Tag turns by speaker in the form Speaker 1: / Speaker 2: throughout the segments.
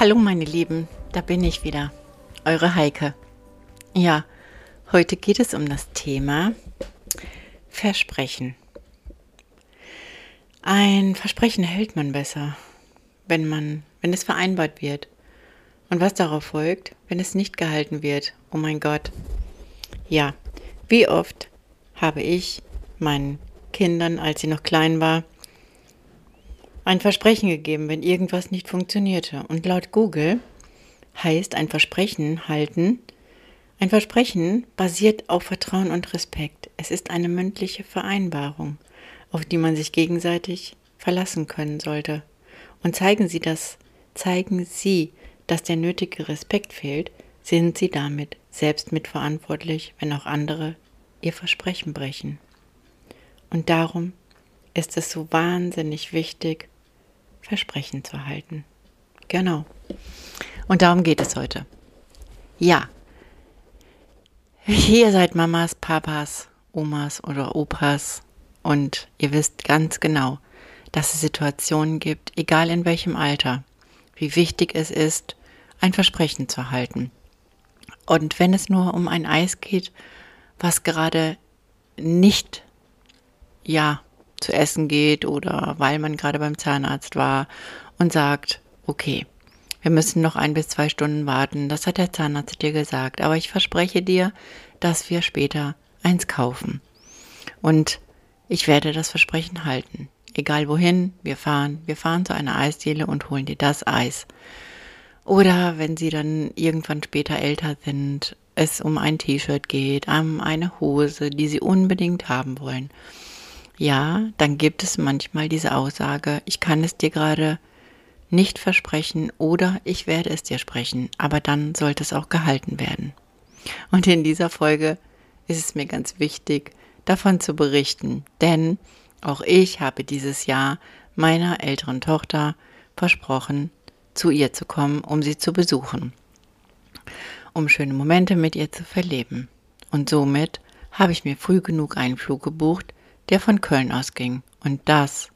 Speaker 1: Hallo meine Lieben, da bin ich wieder, eure Heike. Ja, heute geht es um das Thema Versprechen. Ein Versprechen hält man besser, wenn man, wenn es vereinbart wird. Und was darauf folgt, wenn es nicht gehalten wird. Oh mein Gott. Ja, wie oft habe ich meinen Kindern, als sie noch klein war, ein Versprechen gegeben, wenn irgendwas nicht funktionierte. Und laut Google heißt ein Versprechen halten. Ein Versprechen basiert auf Vertrauen und Respekt. Es ist eine mündliche Vereinbarung, auf die man sich gegenseitig verlassen können sollte. Und zeigen Sie das, zeigen Sie, dass der nötige Respekt fehlt, sind Sie damit selbst mitverantwortlich, wenn auch andere ihr Versprechen brechen. Und darum ist es so wahnsinnig wichtig, Versprechen zu halten. Genau. Und darum geht es heute. Ja. Ihr seid Mamas, Papas, Omas oder Opas und ihr wisst ganz genau, dass es Situationen gibt, egal in welchem Alter, wie wichtig es ist, ein Versprechen zu halten. Und wenn es nur um ein Eis geht, was gerade nicht, ja, zu essen geht oder weil man gerade beim Zahnarzt war und sagt, okay, wir müssen noch ein bis zwei Stunden warten, das hat der Zahnarzt dir gesagt, aber ich verspreche dir, dass wir später eins kaufen. Und ich werde das Versprechen halten. Egal wohin wir fahren, wir fahren zu einer Eisdiele und holen dir das Eis. Oder wenn sie dann irgendwann später älter sind, es um ein T-Shirt geht, um eine Hose, die sie unbedingt haben wollen ja, dann gibt es manchmal diese Aussage, ich kann es dir gerade nicht versprechen oder ich werde es dir sprechen, aber dann sollte es auch gehalten werden. Und in dieser Folge ist es mir ganz wichtig, davon zu berichten, denn auch ich habe dieses Jahr meiner älteren Tochter versprochen, zu ihr zu kommen, um sie zu besuchen, um schöne Momente mit ihr zu verleben. Und somit habe ich mir früh genug einen Flug gebucht, der von Köln ausging. Und das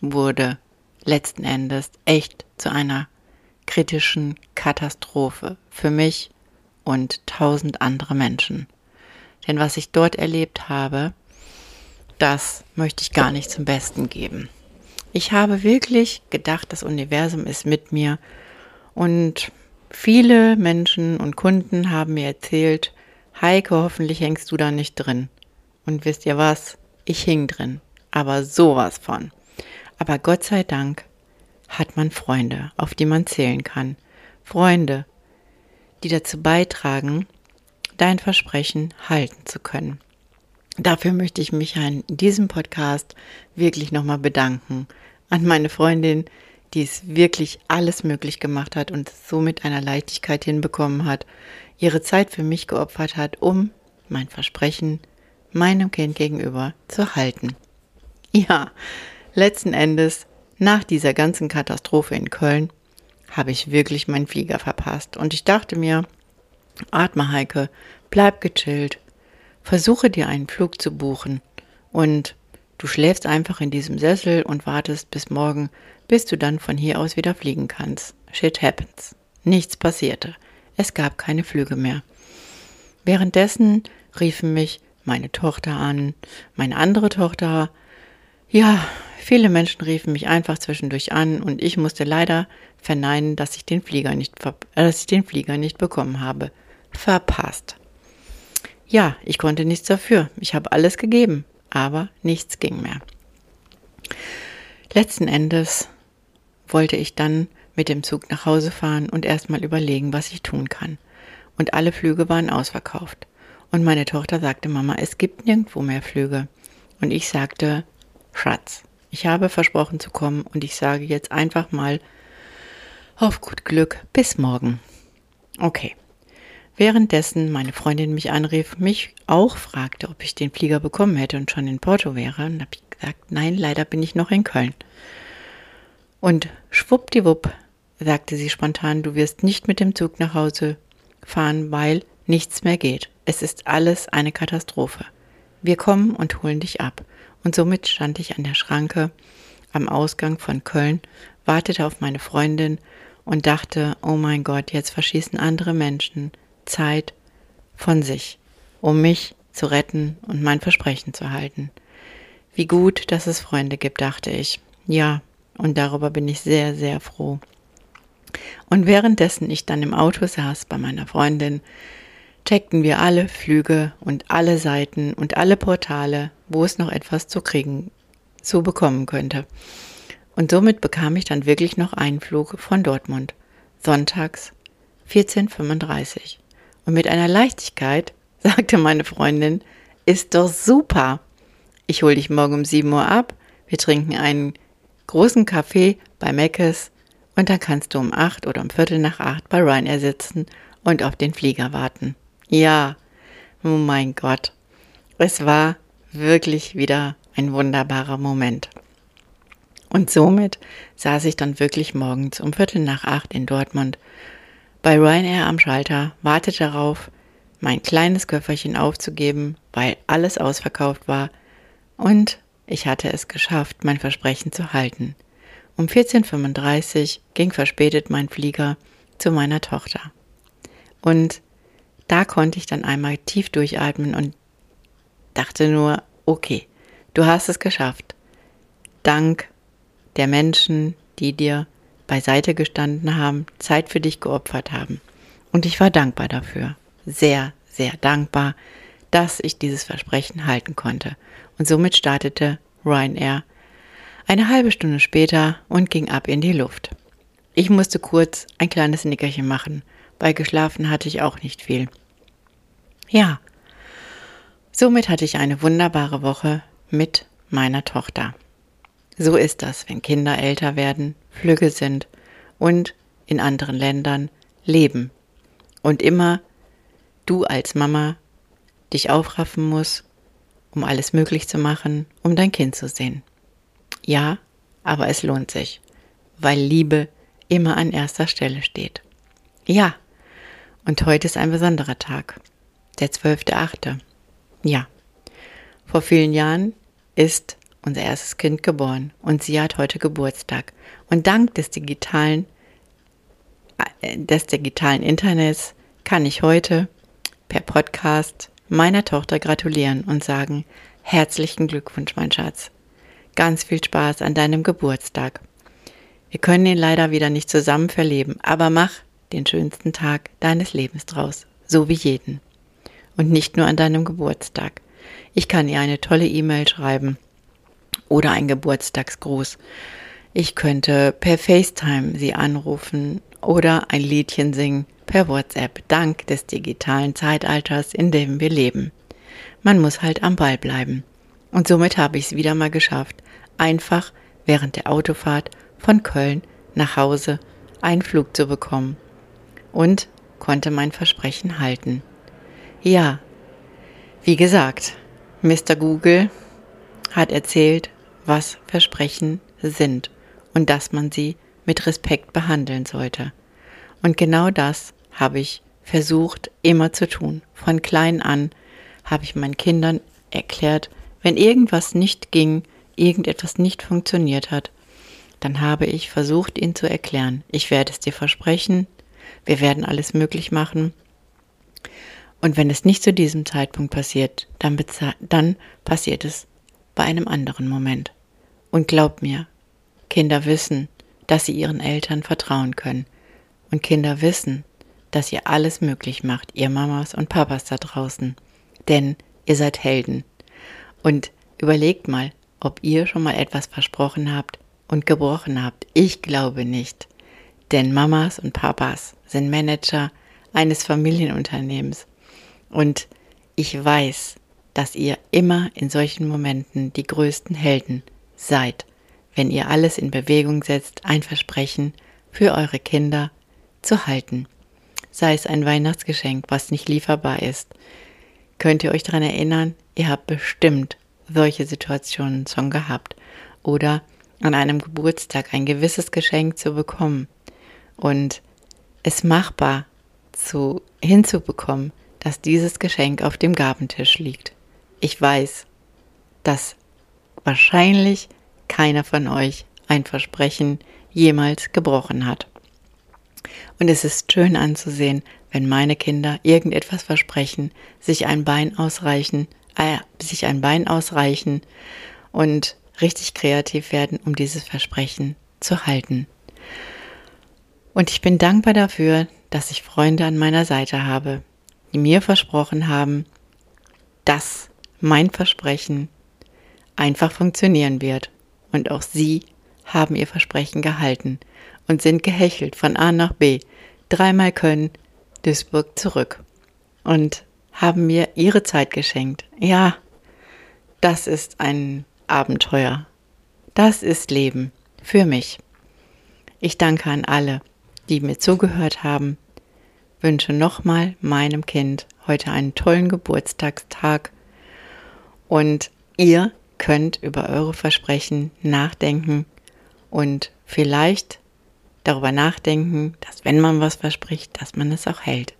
Speaker 1: wurde letzten Endes echt zu einer kritischen Katastrophe für mich und tausend andere Menschen. Denn was ich dort erlebt habe, das möchte ich gar nicht zum Besten geben. Ich habe wirklich gedacht, das Universum ist mit mir und viele Menschen und Kunden haben mir erzählt, Heike, hoffentlich hängst du da nicht drin. Und wisst ihr was? Ich hing drin, aber sowas von. Aber Gott sei Dank hat man Freunde, auf die man zählen kann. Freunde, die dazu beitragen, dein Versprechen halten zu können. Dafür möchte ich mich in diesem Podcast wirklich nochmal bedanken an meine Freundin, die es wirklich alles möglich gemacht hat und so mit einer Leichtigkeit hinbekommen hat, ihre Zeit für mich geopfert hat, um mein Versprechen meinem Kind gegenüber zu halten. Ja, letzten Endes, nach dieser ganzen Katastrophe in Köln, habe ich wirklich meinen Flieger verpasst. Und ich dachte mir, atme Heike, bleib gechillt, versuche dir einen Flug zu buchen und du schläfst einfach in diesem Sessel und wartest bis morgen, bis du dann von hier aus wieder fliegen kannst. Shit happens. Nichts passierte. Es gab keine Flüge mehr. Währenddessen riefen mich meine Tochter an, meine andere Tochter. Ja, viele Menschen riefen mich einfach zwischendurch an und ich musste leider verneinen, dass ich den Flieger nicht, äh, dass ich den Flieger nicht bekommen habe. Verpasst. Ja, ich konnte nichts dafür. Ich habe alles gegeben, aber nichts ging mehr. Letzten Endes wollte ich dann mit dem Zug nach Hause fahren und erstmal überlegen, was ich tun kann. Und alle Flüge waren ausverkauft. Und meine Tochter sagte, Mama, es gibt nirgendwo mehr Flüge. und ich sagte, Schatz, ich habe versprochen zu kommen und ich sage jetzt einfach mal auf gut Glück bis morgen. Okay. Währenddessen meine Freundin mich anrief, mich auch fragte, ob ich den Flieger bekommen hätte und schon in Porto wäre, und habe ich gesagt, nein, leider bin ich noch in Köln. Und schwuppdiwupp sagte sie spontan, du wirst nicht mit dem Zug nach Hause fahren, weil nichts mehr geht. Es ist alles eine Katastrophe. Wir kommen und holen dich ab. Und somit stand ich an der Schranke am Ausgang von Köln, wartete auf meine Freundin und dachte, oh mein Gott, jetzt verschießen andere Menschen Zeit von sich, um mich zu retten und mein Versprechen zu halten. Wie gut, dass es Freunde gibt, dachte ich. Ja, und darüber bin ich sehr, sehr froh. Und währenddessen ich dann im Auto saß bei meiner Freundin, checkten wir alle Flüge und alle Seiten und alle Portale, wo es noch etwas zu kriegen, zu bekommen könnte. Und somit bekam ich dann wirklich noch einen Flug von Dortmund, sonntags 1435. Und mit einer Leichtigkeit sagte meine Freundin, ist doch super. Ich hole dich morgen um 7 Uhr ab, wir trinken einen großen Kaffee bei Meckes und dann kannst du um 8 oder um Viertel nach 8 bei Ryanair sitzen und auf den Flieger warten. Ja, oh mein Gott. Es war wirklich wieder ein wunderbarer Moment. Und somit saß ich dann wirklich morgens um Viertel nach acht in Dortmund bei Ryanair am Schalter, wartete darauf, mein kleines Köfferchen aufzugeben, weil alles ausverkauft war, und ich hatte es geschafft, mein Versprechen zu halten. Um 14.35 Uhr ging verspätet mein Flieger zu meiner Tochter. Und da konnte ich dann einmal tief durchatmen und dachte nur, okay, du hast es geschafft. Dank der Menschen, die dir beiseite gestanden haben, Zeit für dich geopfert haben. Und ich war dankbar dafür. Sehr, sehr dankbar, dass ich dieses Versprechen halten konnte. Und somit startete Ryanair eine halbe Stunde später und ging ab in die Luft. Ich musste kurz ein kleines Nickerchen machen, weil geschlafen hatte ich auch nicht viel. Ja, somit hatte ich eine wunderbare Woche mit meiner Tochter. So ist das, wenn Kinder älter werden, flügge sind und in anderen Ländern leben. Und immer du als Mama dich aufraffen musst, um alles möglich zu machen, um dein Kind zu sehen. Ja, aber es lohnt sich, weil Liebe immer an erster Stelle steht. Ja, und heute ist ein besonderer Tag, der 12.8. Ja, vor vielen Jahren ist unser erstes Kind geboren und sie hat heute Geburtstag. Und dank des digitalen, äh, des digitalen Internets kann ich heute per Podcast meiner Tochter gratulieren und sagen, herzlichen Glückwunsch, mein Schatz. Ganz viel Spaß an deinem Geburtstag. Wir können ihn leider wieder nicht zusammen verleben, aber mach den schönsten Tag deines Lebens draus, so wie jeden. Und nicht nur an deinem Geburtstag. Ich kann ihr eine tolle E-Mail schreiben oder ein Geburtstagsgruß. Ich könnte per FaceTime sie anrufen oder ein Liedchen singen per WhatsApp, dank des digitalen Zeitalters, in dem wir leben. Man muss halt am Ball bleiben. Und somit habe ich es wieder mal geschafft, einfach während der Autofahrt von Köln nach Hause einen Flug zu bekommen. Und konnte mein Versprechen halten. Ja, wie gesagt, Mr. Google hat erzählt, was Versprechen sind und dass man sie mit Respekt behandeln sollte. Und genau das habe ich versucht immer zu tun. Von klein an habe ich meinen Kindern erklärt, wenn irgendwas nicht ging, irgendetwas nicht funktioniert hat, dann habe ich versucht, ihnen zu erklären, ich werde es dir versprechen, wir werden alles möglich machen. Und wenn es nicht zu diesem Zeitpunkt passiert, dann, dann passiert es bei einem anderen Moment. Und glaub mir, Kinder wissen, dass sie ihren Eltern vertrauen können. Und Kinder wissen, dass ihr alles möglich macht, ihr Mamas und Papas da draußen. Denn ihr seid Helden. Und überlegt mal, ob ihr schon mal etwas versprochen habt und gebrochen habt. Ich glaube nicht. Denn Mamas und Papas sind Manager eines Familienunternehmens. Und ich weiß, dass ihr immer in solchen Momenten die größten Helden seid, wenn ihr alles in Bewegung setzt, ein Versprechen für eure Kinder zu halten. Sei es ein Weihnachtsgeschenk, was nicht lieferbar ist. Könnt ihr euch daran erinnern, ihr habt bestimmt solche Situationen schon gehabt. Oder an einem Geburtstag ein gewisses Geschenk zu bekommen und es machbar zu, hinzubekommen, dass dieses Geschenk auf dem Gabentisch liegt. Ich weiß, dass wahrscheinlich keiner von euch ein Versprechen jemals gebrochen hat. Und es ist schön anzusehen, wenn meine Kinder irgendetwas versprechen, sich ein Bein ausreichen, äh, sich ein Bein ausreichen und richtig kreativ werden, um dieses Versprechen zu halten. Und ich bin dankbar dafür, dass ich Freunde an meiner Seite habe, die mir versprochen haben, dass mein Versprechen einfach funktionieren wird. Und auch sie haben ihr Versprechen gehalten und sind gehechelt von A nach B, dreimal Köln, Duisburg zurück und haben mir ihre Zeit geschenkt. Ja, das ist ein Abenteuer. Das ist Leben für mich. Ich danke an alle, die mir zugehört haben, wünsche nochmal meinem Kind heute einen tollen Geburtstagstag. Und ihr könnt über eure Versprechen nachdenken und vielleicht darüber nachdenken, dass wenn man was verspricht, dass man es auch hält.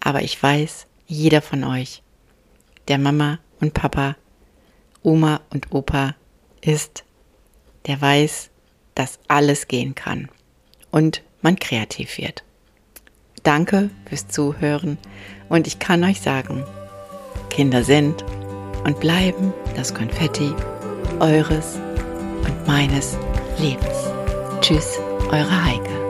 Speaker 1: Aber ich weiß, jeder von euch, der Mama und Papa, Oma und Opa ist, der weiß, dass alles gehen kann. Und man kreativ wird. Danke fürs Zuhören und ich kann euch sagen, Kinder sind und bleiben das Konfetti eures und meines Lebens. Tschüss, eure Heike.